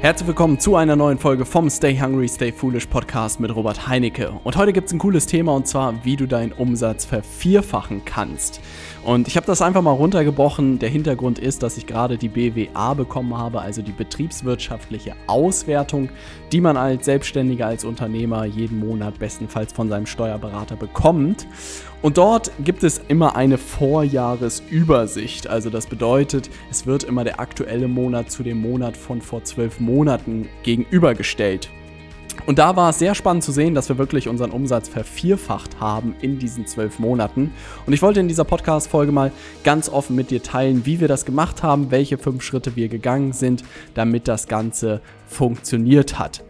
Herzlich willkommen zu einer neuen Folge vom Stay Hungry, Stay Foolish Podcast mit Robert Heinecke. Und heute gibt es ein cooles Thema und zwar, wie du deinen Umsatz vervierfachen kannst. Und ich habe das einfach mal runtergebrochen. Der Hintergrund ist, dass ich gerade die BWA bekommen habe, also die betriebswirtschaftliche Auswertung, die man als Selbstständiger, als Unternehmer jeden Monat bestenfalls von seinem Steuerberater bekommt. Und dort gibt es immer eine Vorjahresübersicht. Also das bedeutet, es wird immer der aktuelle Monat zu dem Monat von vor zwölf Monaten gegenübergestellt. Und da war es sehr spannend zu sehen, dass wir wirklich unseren Umsatz vervierfacht haben in diesen zwölf Monaten. Und ich wollte in dieser Podcast-Folge mal ganz offen mit dir teilen, wie wir das gemacht haben, welche fünf Schritte wir gegangen sind, damit das Ganze funktioniert hat.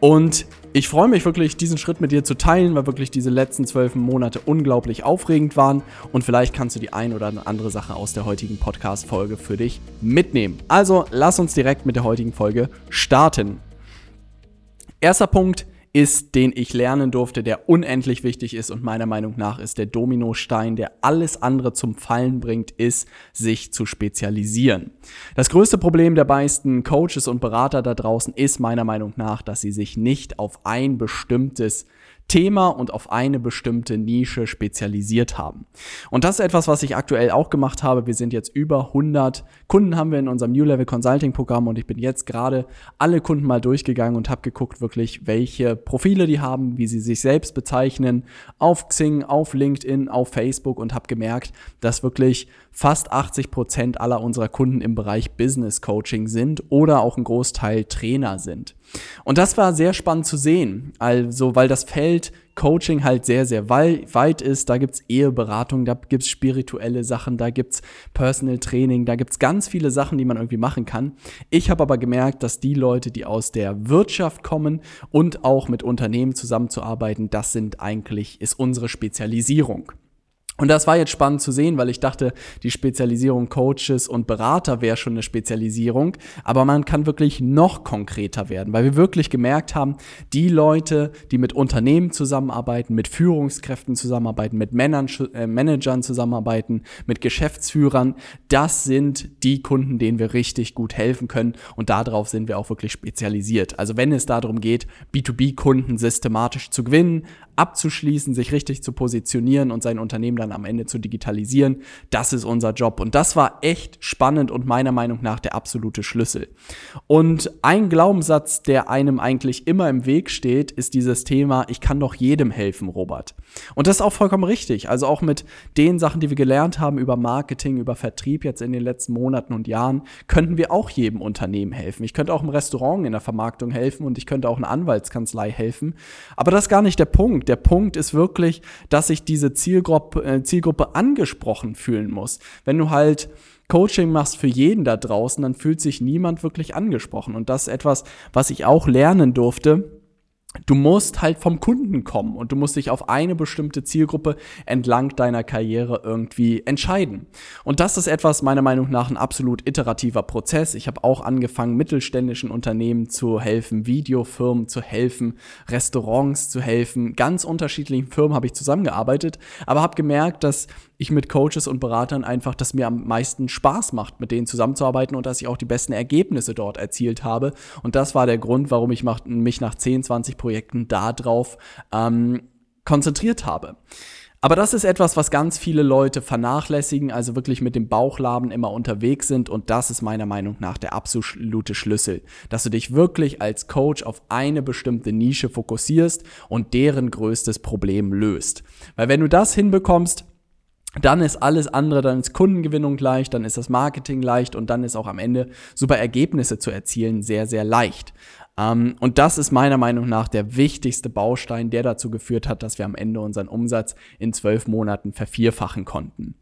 Und ich freue mich wirklich, diesen Schritt mit dir zu teilen, weil wirklich diese letzten zwölf Monate unglaublich aufregend waren. Und vielleicht kannst du die ein oder andere Sache aus der heutigen Podcast-Folge für dich mitnehmen. Also lass uns direkt mit der heutigen Folge starten. Erster Punkt, ist, den ich lernen durfte, der unendlich wichtig ist und meiner Meinung nach ist der Dominostein, der alles andere zum Fallen bringt, ist, sich zu spezialisieren. Das größte Problem der meisten Coaches und Berater da draußen ist meiner Meinung nach, dass sie sich nicht auf ein bestimmtes Thema und auf eine bestimmte Nische spezialisiert haben. Und das ist etwas, was ich aktuell auch gemacht habe. Wir sind jetzt über 100 Kunden haben wir in unserem New Level Consulting Programm und ich bin jetzt gerade alle Kunden mal durchgegangen und habe geguckt wirklich, welche Profile die haben, wie sie sich selbst bezeichnen, auf Xing, auf LinkedIn, auf Facebook und habe gemerkt, dass wirklich fast 80 Prozent aller unserer Kunden im Bereich Business Coaching sind oder auch ein Großteil Trainer sind. Und das war sehr spannend zu sehen, also weil das Feld Coaching halt sehr, sehr weit ist. Da gibt's Eheberatung, da gibt's spirituelle Sachen, da gibt's Personal Training, da gibt's ganz viele Sachen, die man irgendwie machen kann. Ich habe aber gemerkt, dass die Leute, die aus der Wirtschaft kommen und auch mit Unternehmen zusammenzuarbeiten, das sind eigentlich, ist unsere Spezialisierung. Und das war jetzt spannend zu sehen, weil ich dachte, die Spezialisierung Coaches und Berater wäre schon eine Spezialisierung, aber man kann wirklich noch konkreter werden, weil wir wirklich gemerkt haben, die Leute, die mit Unternehmen zusammenarbeiten, mit Führungskräften zusammenarbeiten, mit Männern, äh, Managern zusammenarbeiten, mit Geschäftsführern, das sind die Kunden, denen wir richtig gut helfen können und darauf sind wir auch wirklich spezialisiert. Also wenn es darum geht, B2B-Kunden systematisch zu gewinnen, abzuschließen, sich richtig zu positionieren und sein Unternehmen dann am Ende zu digitalisieren. Das ist unser Job. Und das war echt spannend und meiner Meinung nach der absolute Schlüssel. Und ein Glaubenssatz, der einem eigentlich immer im Weg steht, ist dieses Thema, ich kann doch jedem helfen, Robert. Und das ist auch vollkommen richtig. Also auch mit den Sachen, die wir gelernt haben über Marketing, über Vertrieb jetzt in den letzten Monaten und Jahren, könnten wir auch jedem Unternehmen helfen. Ich könnte auch im Restaurant in der Vermarktung helfen und ich könnte auch einer Anwaltskanzlei helfen. Aber das ist gar nicht der Punkt. Der Punkt ist wirklich, dass sich diese Zielgruppe, äh, Zielgruppe angesprochen fühlen muss. Wenn du halt Coaching machst für jeden da draußen, dann fühlt sich niemand wirklich angesprochen. Und das ist etwas, was ich auch lernen durfte du musst halt vom Kunden kommen und du musst dich auf eine bestimmte Zielgruppe entlang deiner Karriere irgendwie entscheiden. Und das ist etwas meiner Meinung nach ein absolut iterativer Prozess. Ich habe auch angefangen, mittelständischen Unternehmen zu helfen, Videofirmen zu helfen, Restaurants zu helfen. Ganz unterschiedlichen Firmen habe ich zusammengearbeitet, aber habe gemerkt, dass ich mit Coaches und Beratern einfach, dass mir am meisten Spaß macht, mit denen zusammenzuarbeiten und dass ich auch die besten Ergebnisse dort erzielt habe. Und das war der Grund, warum ich mich nach 10, 20 Projekten darauf ähm, konzentriert habe. Aber das ist etwas, was ganz viele Leute vernachlässigen, also wirklich mit dem Bauchladen immer unterwegs sind und das ist meiner Meinung nach der absolute Schlüssel, dass du dich wirklich als Coach auf eine bestimmte Nische fokussierst und deren größtes Problem löst. Weil wenn du das hinbekommst, dann ist alles andere, dann ist Kundengewinnung leicht, dann ist das Marketing leicht und dann ist auch am Ende super Ergebnisse zu erzielen sehr, sehr leicht. Ähm, und das ist meiner Meinung nach der wichtigste Baustein, der dazu geführt hat, dass wir am Ende unseren Umsatz in zwölf Monaten vervierfachen konnten.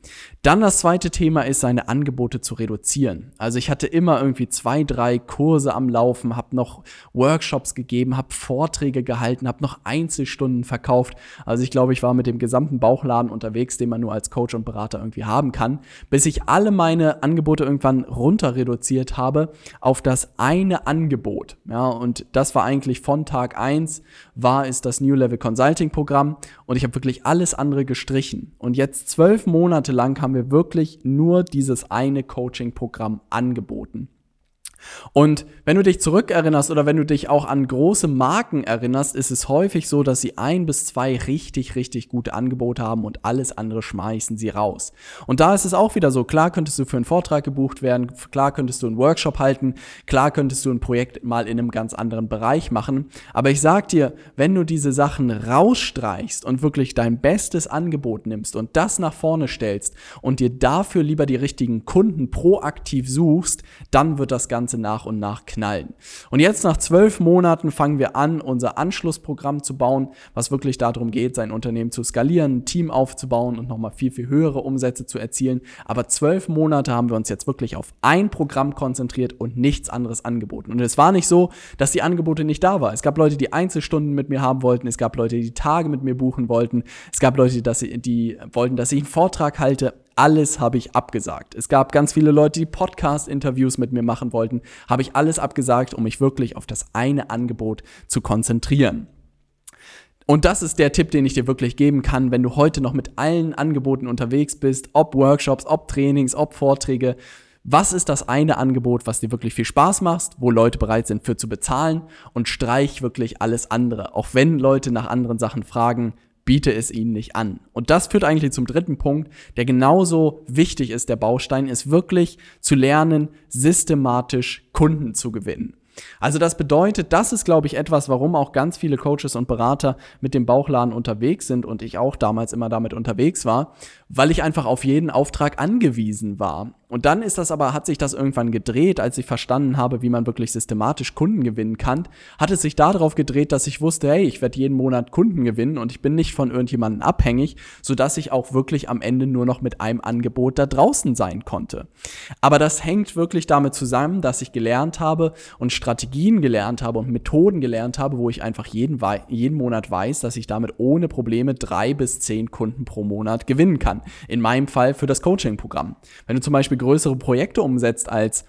Dann das zweite Thema ist, seine Angebote zu reduzieren. Also ich hatte immer irgendwie zwei, drei Kurse am Laufen, habe noch Workshops gegeben, habe Vorträge gehalten, habe noch Einzelstunden verkauft. Also ich glaube, ich war mit dem gesamten Bauchladen unterwegs, den man nur als Coach und Berater irgendwie haben kann, bis ich alle meine Angebote irgendwann runter reduziert habe auf das eine Angebot. Ja, und das war eigentlich von Tag eins war es das New Level Consulting Programm und ich habe wirklich alles andere gestrichen. Und jetzt zwölf Monate lang haben wir wirklich nur dieses eine Coaching Programm angeboten. Und wenn du dich zurückerinnerst oder wenn du dich auch an große Marken erinnerst, ist es häufig so, dass sie ein bis zwei richtig, richtig gute Angebote haben und alles andere schmeißen sie raus. Und da ist es auch wieder so, klar könntest du für einen Vortrag gebucht werden, klar könntest du einen Workshop halten, klar könntest du ein Projekt mal in einem ganz anderen Bereich machen. Aber ich sag dir, wenn du diese Sachen rausstreichst und wirklich dein bestes Angebot nimmst und das nach vorne stellst und dir dafür lieber die richtigen Kunden proaktiv suchst, dann wird das Ganze nach und nach knallen. Und jetzt nach zwölf Monaten fangen wir an, unser Anschlussprogramm zu bauen, was wirklich darum geht, sein Unternehmen zu skalieren, ein Team aufzubauen und nochmal viel, viel höhere Umsätze zu erzielen. Aber zwölf Monate haben wir uns jetzt wirklich auf ein Programm konzentriert und nichts anderes angeboten. Und es war nicht so, dass die Angebote nicht da waren. Es gab Leute, die Einzelstunden mit mir haben wollten. Es gab Leute, die Tage mit mir buchen wollten. Es gab Leute, die, die wollten, dass ich einen Vortrag halte alles habe ich abgesagt. Es gab ganz viele Leute, die Podcast-Interviews mit mir machen wollten, habe ich alles abgesagt, um mich wirklich auf das eine Angebot zu konzentrieren. Und das ist der Tipp, den ich dir wirklich geben kann, wenn du heute noch mit allen Angeboten unterwegs bist, ob Workshops, ob Trainings, ob Vorträge. Was ist das eine Angebot, was dir wirklich viel Spaß macht, wo Leute bereit sind für zu bezahlen und streich wirklich alles andere. Auch wenn Leute nach anderen Sachen fragen, biete es ihnen nicht an. Und das führt eigentlich zum dritten Punkt, der genauso wichtig ist, der Baustein, ist wirklich zu lernen, systematisch Kunden zu gewinnen. Also das bedeutet, das ist, glaube ich, etwas, warum auch ganz viele Coaches und Berater mit dem Bauchladen unterwegs sind und ich auch damals immer damit unterwegs war, weil ich einfach auf jeden Auftrag angewiesen war. Und dann ist das aber, hat sich das irgendwann gedreht, als ich verstanden habe, wie man wirklich systematisch Kunden gewinnen kann, hat es sich darauf gedreht, dass ich wusste, hey, ich werde jeden Monat Kunden gewinnen und ich bin nicht von irgendjemandem abhängig, sodass ich auch wirklich am Ende nur noch mit einem Angebot da draußen sein konnte. Aber das hängt wirklich damit zusammen, dass ich gelernt habe und Strategien gelernt habe und Methoden gelernt habe, wo ich einfach jeden, jeden Monat weiß, dass ich damit ohne Probleme drei bis zehn Kunden pro Monat gewinnen kann. In meinem Fall für das Coaching-Programm. Wenn du zum Beispiel größere Projekte umsetzt als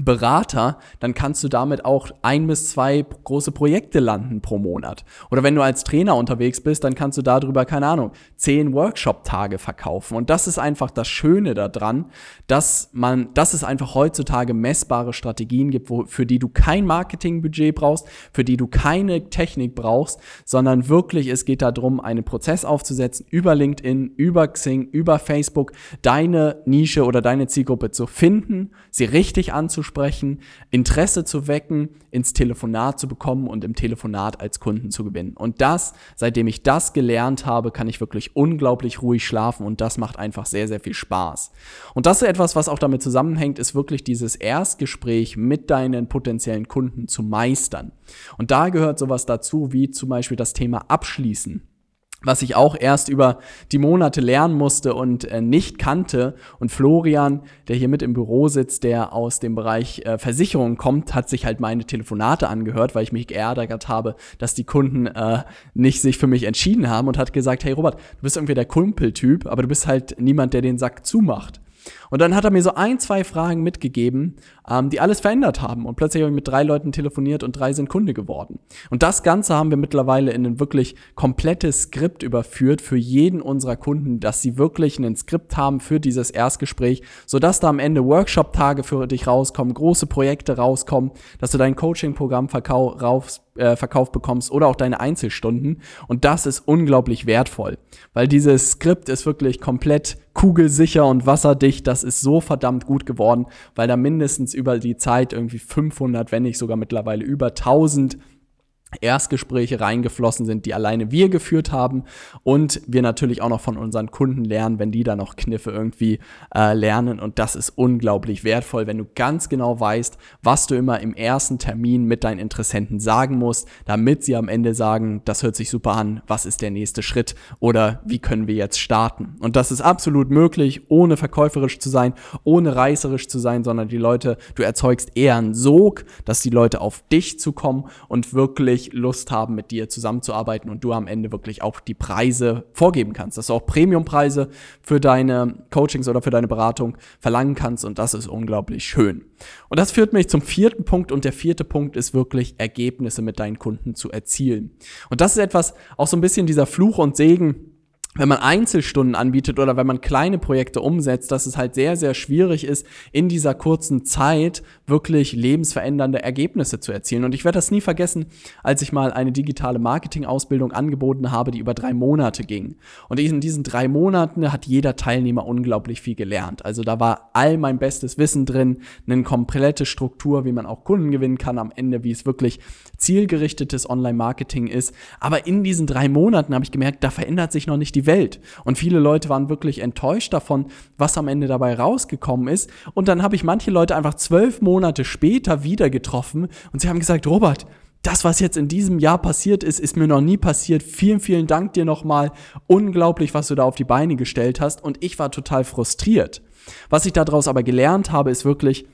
Berater, dann kannst du damit auch ein bis zwei große Projekte landen pro Monat. Oder wenn du als Trainer unterwegs bist, dann kannst du darüber, keine Ahnung, zehn Workshop-Tage verkaufen. Und das ist einfach das Schöne daran, dass man, dass es einfach heutzutage messbare Strategien gibt, wo, für die du kein Marketingbudget brauchst, für die du keine Technik brauchst, sondern wirklich es geht darum, einen Prozess aufzusetzen über LinkedIn, über Xing, über Facebook, deine Nische oder deine Zielgruppe zu finden, sie richtig anzuschauen anzusprechen, Interesse zu wecken, ins Telefonat zu bekommen und im Telefonat als Kunden zu gewinnen. Und das, seitdem ich das gelernt habe, kann ich wirklich unglaublich ruhig schlafen und das macht einfach sehr, sehr viel Spaß. Und das ist etwas, was auch damit zusammenhängt, ist wirklich dieses Erstgespräch mit deinen potenziellen Kunden zu meistern. Und da gehört sowas dazu, wie zum Beispiel das Thema Abschließen was ich auch erst über die Monate lernen musste und äh, nicht kannte. Und Florian, der hier mit im Büro sitzt, der aus dem Bereich äh, Versicherung kommt, hat sich halt meine Telefonate angehört, weil ich mich geärgert habe, dass die Kunden äh, nicht sich für mich entschieden haben und hat gesagt, hey Robert, du bist irgendwie der Kumpeltyp, aber du bist halt niemand, der den Sack zumacht. Und dann hat er mir so ein, zwei Fragen mitgegeben, ähm, die alles verändert haben. Und plötzlich habe ich mit drei Leuten telefoniert und drei sind Kunde geworden. Und das Ganze haben wir mittlerweile in ein wirklich komplettes Skript überführt für jeden unserer Kunden, dass sie wirklich ein Skript haben für dieses Erstgespräch, sodass da am Ende Workshop-Tage für dich rauskommen, große Projekte rauskommen, dass du dein Coaching-Programm verkaufst äh, verkauft bekommst oder auch deine Einzelstunden. Und das ist unglaublich wertvoll, weil dieses Skript ist wirklich komplett kugelsicher und wasserdicht. Das ist so verdammt gut geworden, weil da mindestens über die Zeit irgendwie 500, wenn nicht sogar mittlerweile über 1000 Erstgespräche reingeflossen sind, die alleine wir geführt haben und wir natürlich auch noch von unseren Kunden lernen, wenn die da noch Kniffe irgendwie äh, lernen. Und das ist unglaublich wertvoll, wenn du ganz genau weißt, was du immer im ersten Termin mit deinen Interessenten sagen musst, damit sie am Ende sagen, das hört sich super an, was ist der nächste Schritt oder wie können wir jetzt starten? Und das ist absolut möglich, ohne verkäuferisch zu sein, ohne reißerisch zu sein, sondern die Leute, du erzeugst eher einen Sog, dass die Leute auf dich zukommen und wirklich wirklich Lust haben, mit dir zusammenzuarbeiten und du am Ende wirklich auch die Preise vorgeben kannst, dass du auch Premiumpreise für deine Coachings oder für deine Beratung verlangen kannst und das ist unglaublich schön. Und das führt mich zum vierten Punkt und der vierte Punkt ist wirklich Ergebnisse mit deinen Kunden zu erzielen. Und das ist etwas, auch so ein bisschen dieser Fluch und Segen, wenn man Einzelstunden anbietet oder wenn man kleine Projekte umsetzt, dass es halt sehr, sehr schwierig ist, in dieser kurzen Zeit wirklich lebensverändernde Ergebnisse zu erzielen. Und ich werde das nie vergessen, als ich mal eine digitale Marketing-Ausbildung angeboten habe, die über drei Monate ging. Und in diesen drei Monaten hat jeder Teilnehmer unglaublich viel gelernt. Also da war all mein bestes Wissen drin, eine komplette Struktur, wie man auch Kunden gewinnen kann am Ende, wie es wirklich zielgerichtetes Online-Marketing ist. Aber in diesen drei Monaten habe ich gemerkt, da verändert sich noch nicht die Welt. Und viele Leute waren wirklich enttäuscht davon, was am Ende dabei rausgekommen ist. Und dann habe ich manche Leute einfach zwölf Monate später wieder getroffen und sie haben gesagt, Robert, das, was jetzt in diesem Jahr passiert ist, ist mir noch nie passiert. Vielen, vielen Dank dir nochmal. Unglaublich, was du da auf die Beine gestellt hast. Und ich war total frustriert. Was ich daraus aber gelernt habe, ist wirklich,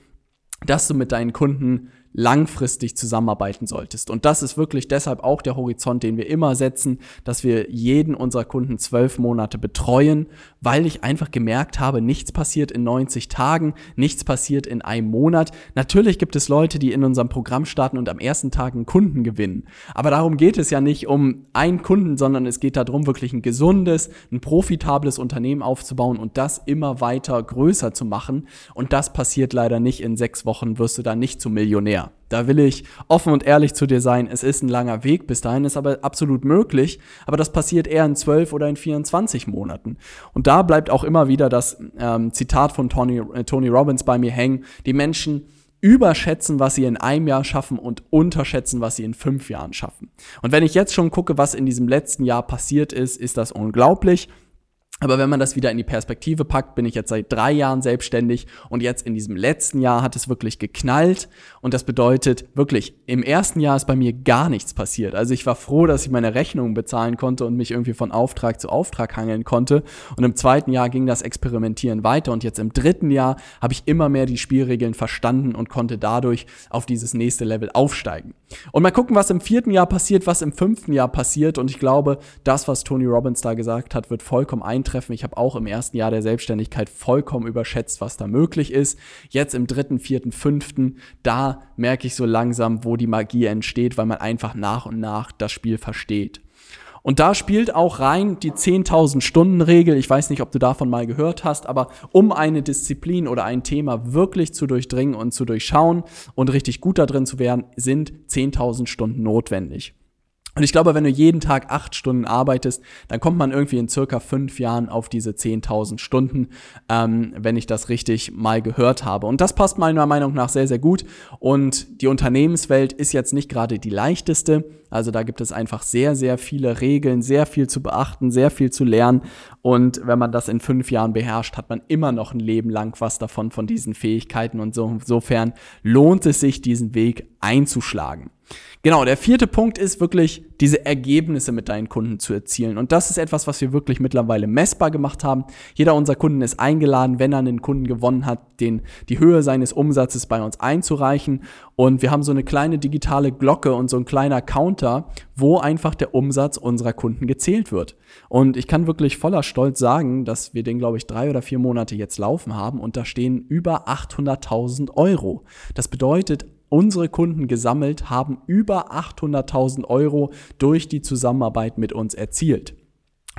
dass du mit deinen Kunden langfristig zusammenarbeiten solltest. Und das ist wirklich deshalb auch der Horizont, den wir immer setzen, dass wir jeden unserer Kunden zwölf Monate betreuen, weil ich einfach gemerkt habe, nichts passiert in 90 Tagen, nichts passiert in einem Monat. Natürlich gibt es Leute, die in unserem Programm starten und am ersten Tag einen Kunden gewinnen. Aber darum geht es ja nicht um einen Kunden, sondern es geht darum, wirklich ein gesundes, ein profitables Unternehmen aufzubauen und das immer weiter größer zu machen. Und das passiert leider nicht in sechs Wochen, wirst du da nicht zum Millionär. Da will ich offen und ehrlich zu dir sein. Es ist ein langer Weg, bis dahin ist aber absolut möglich. Aber das passiert eher in 12 oder in 24 Monaten. Und da bleibt auch immer wieder das ähm, Zitat von Tony, äh, Tony Robbins bei mir hängen. Die Menschen überschätzen, was sie in einem Jahr schaffen und unterschätzen, was sie in fünf Jahren schaffen. Und wenn ich jetzt schon gucke, was in diesem letzten Jahr passiert ist, ist das unglaublich. Aber wenn man das wieder in die Perspektive packt, bin ich jetzt seit drei Jahren selbstständig und jetzt in diesem letzten Jahr hat es wirklich geknallt. Und das bedeutet wirklich, im ersten Jahr ist bei mir gar nichts passiert. Also ich war froh, dass ich meine Rechnungen bezahlen konnte und mich irgendwie von Auftrag zu Auftrag hangeln konnte. Und im zweiten Jahr ging das Experimentieren weiter. Und jetzt im dritten Jahr habe ich immer mehr die Spielregeln verstanden und konnte dadurch auf dieses nächste Level aufsteigen. Und mal gucken, was im vierten Jahr passiert, was im fünften Jahr passiert. Und ich glaube, das, was Tony Robbins da gesagt hat, wird vollkommen eintreffen. Ich habe auch im ersten Jahr der Selbstständigkeit vollkommen überschätzt, was da möglich ist. Jetzt im dritten, vierten, fünften, da merke ich so langsam, wo die Magie entsteht, weil man einfach nach und nach das Spiel versteht. Und da spielt auch rein die 10.000 Stunden Regel. Ich weiß nicht, ob du davon mal gehört hast, aber um eine Disziplin oder ein Thema wirklich zu durchdringen und zu durchschauen und richtig gut da drin zu werden, sind 10.000 Stunden notwendig. Und ich glaube, wenn du jeden Tag acht Stunden arbeitest, dann kommt man irgendwie in circa fünf Jahren auf diese 10.000 Stunden, ähm, wenn ich das richtig mal gehört habe. Und das passt meiner Meinung nach sehr, sehr gut. Und die Unternehmenswelt ist jetzt nicht gerade die leichteste. Also da gibt es einfach sehr, sehr viele Regeln, sehr viel zu beachten, sehr viel zu lernen. Und wenn man das in fünf Jahren beherrscht, hat man immer noch ein Leben lang was davon, von diesen Fähigkeiten. Und so, insofern lohnt es sich, diesen Weg einzuschlagen. Genau, der vierte Punkt ist wirklich, diese Ergebnisse mit deinen Kunden zu erzielen. Und das ist etwas, was wir wirklich mittlerweile messbar gemacht haben. Jeder unserer Kunden ist eingeladen, wenn er einen Kunden gewonnen hat, den, die Höhe seines Umsatzes bei uns einzureichen. Und wir haben so eine kleine digitale Glocke und so ein kleiner Counter, wo einfach der Umsatz unserer Kunden gezählt wird. Und ich kann wirklich voller Stolz sagen, dass wir den, glaube ich, drei oder vier Monate jetzt laufen haben und da stehen über 800.000 Euro. Das bedeutet, Unsere Kunden gesammelt haben über 800.000 Euro durch die Zusammenarbeit mit uns erzielt.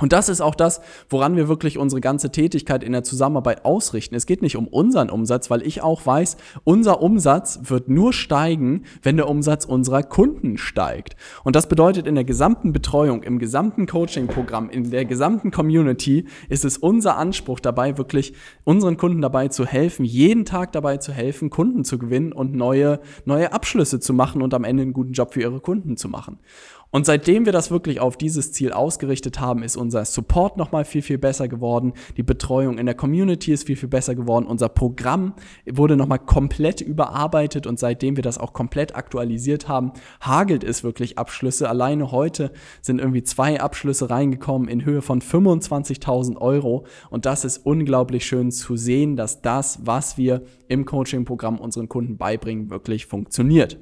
Und das ist auch das, woran wir wirklich unsere ganze Tätigkeit in der Zusammenarbeit ausrichten. Es geht nicht um unseren Umsatz, weil ich auch weiß, unser Umsatz wird nur steigen, wenn der Umsatz unserer Kunden steigt. Und das bedeutet, in der gesamten Betreuung, im gesamten Coaching-Programm, in der gesamten Community ist es unser Anspruch dabei, wirklich unseren Kunden dabei zu helfen, jeden Tag dabei zu helfen, Kunden zu gewinnen und neue, neue Abschlüsse zu machen und am Ende einen guten Job für ihre Kunden zu machen. Und seitdem wir das wirklich auf dieses Ziel ausgerichtet haben, ist unser Support nochmal viel, viel besser geworden. Die Betreuung in der Community ist viel, viel besser geworden. Unser Programm wurde nochmal komplett überarbeitet und seitdem wir das auch komplett aktualisiert haben, hagelt es wirklich Abschlüsse. Alleine heute sind irgendwie zwei Abschlüsse reingekommen in Höhe von 25.000 Euro. Und das ist unglaublich schön zu sehen, dass das, was wir im Coaching-Programm unseren Kunden beibringen, wirklich funktioniert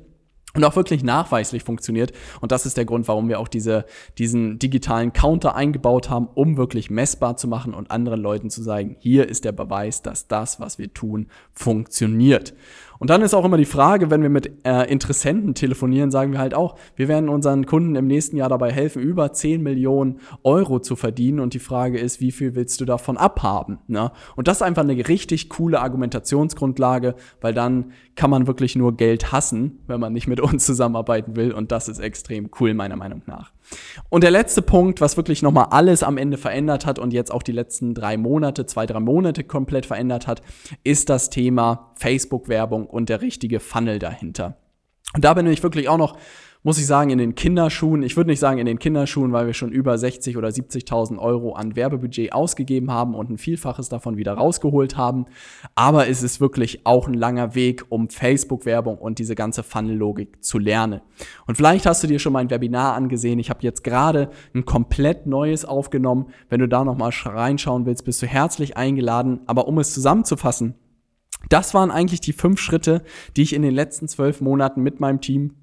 und auch wirklich nachweislich funktioniert. Und das ist der Grund, warum wir auch diese, diesen digitalen Counter eingebaut haben, um wirklich messbar zu machen und anderen Leuten zu sagen, hier ist der Beweis, dass das, was wir tun, funktioniert. Und dann ist auch immer die Frage, wenn wir mit äh, Interessenten telefonieren, sagen wir halt auch, wir werden unseren Kunden im nächsten Jahr dabei helfen, über 10 Millionen Euro zu verdienen. Und die Frage ist, wie viel willst du davon abhaben? Ne? Und das ist einfach eine richtig coole Argumentationsgrundlage, weil dann kann man wirklich nur Geld hassen, wenn man nicht mit uns zusammenarbeiten will. Und das ist extrem cool, meiner Meinung nach. Und der letzte Punkt, was wirklich nochmal alles am Ende verändert hat und jetzt auch die letzten drei Monate, zwei, drei Monate komplett verändert hat, ist das Thema Facebook-Werbung und der richtige Funnel dahinter. Und da bin ich wirklich auch noch muss ich sagen, in den Kinderschuhen, ich würde nicht sagen in den Kinderschuhen, weil wir schon über 60 oder 70.000 Euro an Werbebudget ausgegeben haben und ein Vielfaches davon wieder rausgeholt haben. Aber es ist wirklich auch ein langer Weg, um Facebook-Werbung und diese ganze Funnel-Logik zu lernen. Und vielleicht hast du dir schon mein Webinar angesehen. Ich habe jetzt gerade ein komplett neues aufgenommen. Wenn du da nochmal reinschauen willst, bist du herzlich eingeladen. Aber um es zusammenzufassen, das waren eigentlich die fünf Schritte, die ich in den letzten zwölf Monaten mit meinem Team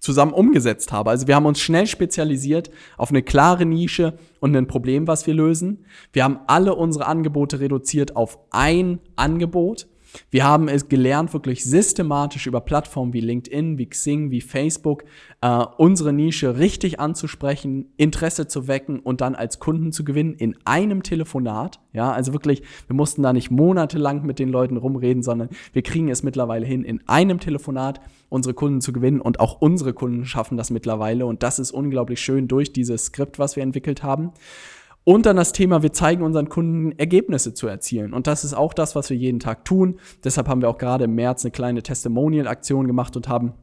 zusammen umgesetzt habe. Also wir haben uns schnell spezialisiert auf eine klare Nische und ein Problem, was wir lösen. Wir haben alle unsere Angebote reduziert auf ein Angebot wir haben es gelernt, wirklich systematisch über Plattformen wie LinkedIn, wie Xing, wie Facebook äh, unsere Nische richtig anzusprechen, Interesse zu wecken und dann als Kunden zu gewinnen in einem Telefonat. Ja, also wirklich, wir mussten da nicht monatelang mit den Leuten rumreden, sondern wir kriegen es mittlerweile hin, in einem Telefonat unsere Kunden zu gewinnen und auch unsere Kunden schaffen das mittlerweile und das ist unglaublich schön durch dieses Skript, was wir entwickelt haben. Und dann das Thema, wir zeigen unseren Kunden Ergebnisse zu erzielen. Und das ist auch das, was wir jeden Tag tun. Deshalb haben wir auch gerade im März eine kleine Testimonial-Aktion gemacht und haben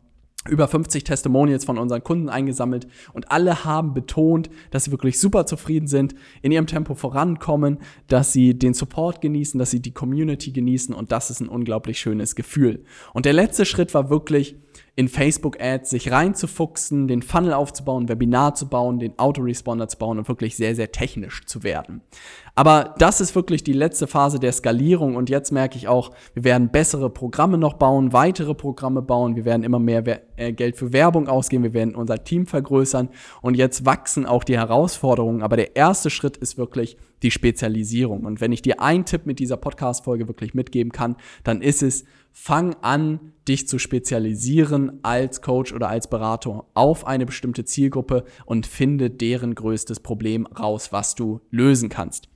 über 50 Testimonials von unseren Kunden eingesammelt und alle haben betont, dass sie wirklich super zufrieden sind, in ihrem Tempo vorankommen, dass sie den Support genießen, dass sie die Community genießen und das ist ein unglaublich schönes Gefühl. Und der letzte Schritt war wirklich, in Facebook-Ads sich reinzufuchsen, den Funnel aufzubauen, Webinar zu bauen, den Autoresponder zu bauen und wirklich sehr, sehr technisch zu werden. Aber das ist wirklich die letzte Phase der Skalierung und jetzt merke ich auch, wir werden bessere Programme noch bauen, weitere Programme bauen, wir werden immer mehr äh, Geld für Werbung ausgeben, wir werden unser Team vergrößern und jetzt wachsen auch die Herausforderungen. Aber der erste Schritt ist wirklich die Spezialisierung. Und wenn ich dir einen Tipp mit dieser Podcast-Folge wirklich mitgeben kann, dann ist es, fang an, dich zu spezialisieren als Coach oder als Berater auf eine bestimmte Zielgruppe und finde deren größtes Problem raus, was du lösen kannst.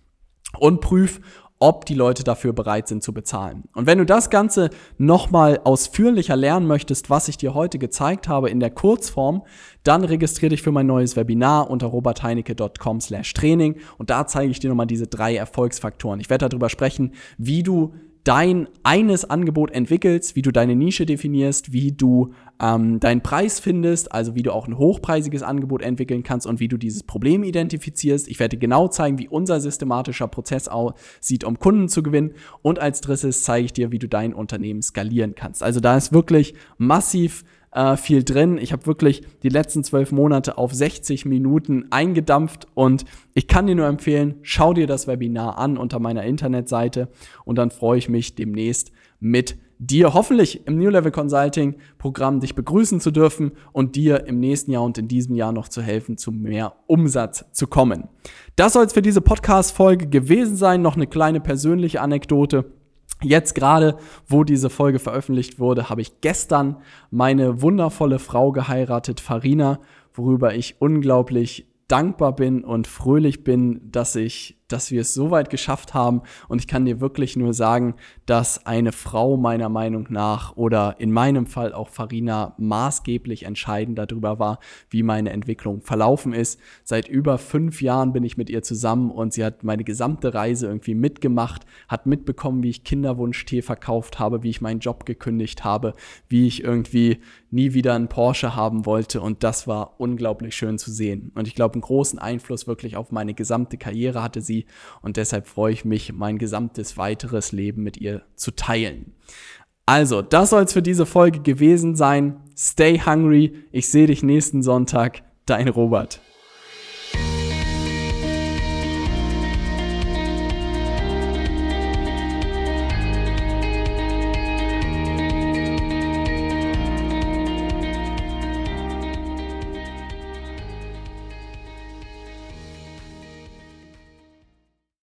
Und prüf, ob die Leute dafür bereit sind zu bezahlen. Und wenn du das Ganze nochmal ausführlicher lernen möchtest, was ich dir heute gezeigt habe in der Kurzform, dann registriere dich für mein neues Webinar unter robertheinecke.com slash Training und da zeige ich dir nochmal diese drei Erfolgsfaktoren. Ich werde darüber sprechen, wie du dein eines Angebot entwickelst, wie du deine Nische definierst, wie du ähm, deinen Preis findest, also wie du auch ein hochpreisiges Angebot entwickeln kannst und wie du dieses Problem identifizierst. Ich werde dir genau zeigen, wie unser systematischer Prozess aussieht, um Kunden zu gewinnen. Und als drittes zeige ich dir, wie du dein Unternehmen skalieren kannst. Also da ist wirklich massiv äh, viel drin. Ich habe wirklich die letzten zwölf Monate auf 60 Minuten eingedampft und ich kann dir nur empfehlen, schau dir das Webinar an unter meiner Internetseite und dann freue ich mich demnächst mit dir hoffentlich im New Level Consulting Programm dich begrüßen zu dürfen und dir im nächsten Jahr und in diesem Jahr noch zu helfen, zu mehr Umsatz zu kommen. Das soll es für diese Podcast Folge gewesen sein. Noch eine kleine persönliche Anekdote. Jetzt gerade, wo diese Folge veröffentlicht wurde, habe ich gestern meine wundervolle Frau geheiratet, Farina, worüber ich unglaublich dankbar bin und fröhlich bin, dass ich dass wir es so weit geschafft haben. Und ich kann dir wirklich nur sagen, dass eine Frau meiner Meinung nach oder in meinem Fall auch Farina maßgeblich entscheidend darüber war, wie meine Entwicklung verlaufen ist. Seit über fünf Jahren bin ich mit ihr zusammen und sie hat meine gesamte Reise irgendwie mitgemacht, hat mitbekommen, wie ich Kinderwunschtee verkauft habe, wie ich meinen Job gekündigt habe, wie ich irgendwie nie wieder einen Porsche haben wollte. Und das war unglaublich schön zu sehen. Und ich glaube, einen großen Einfluss wirklich auf meine gesamte Karriere hatte sie und deshalb freue ich mich, mein gesamtes weiteres Leben mit ihr zu teilen. Also, das soll es für diese Folge gewesen sein. Stay hungry. Ich sehe dich nächsten Sonntag. Dein Robert.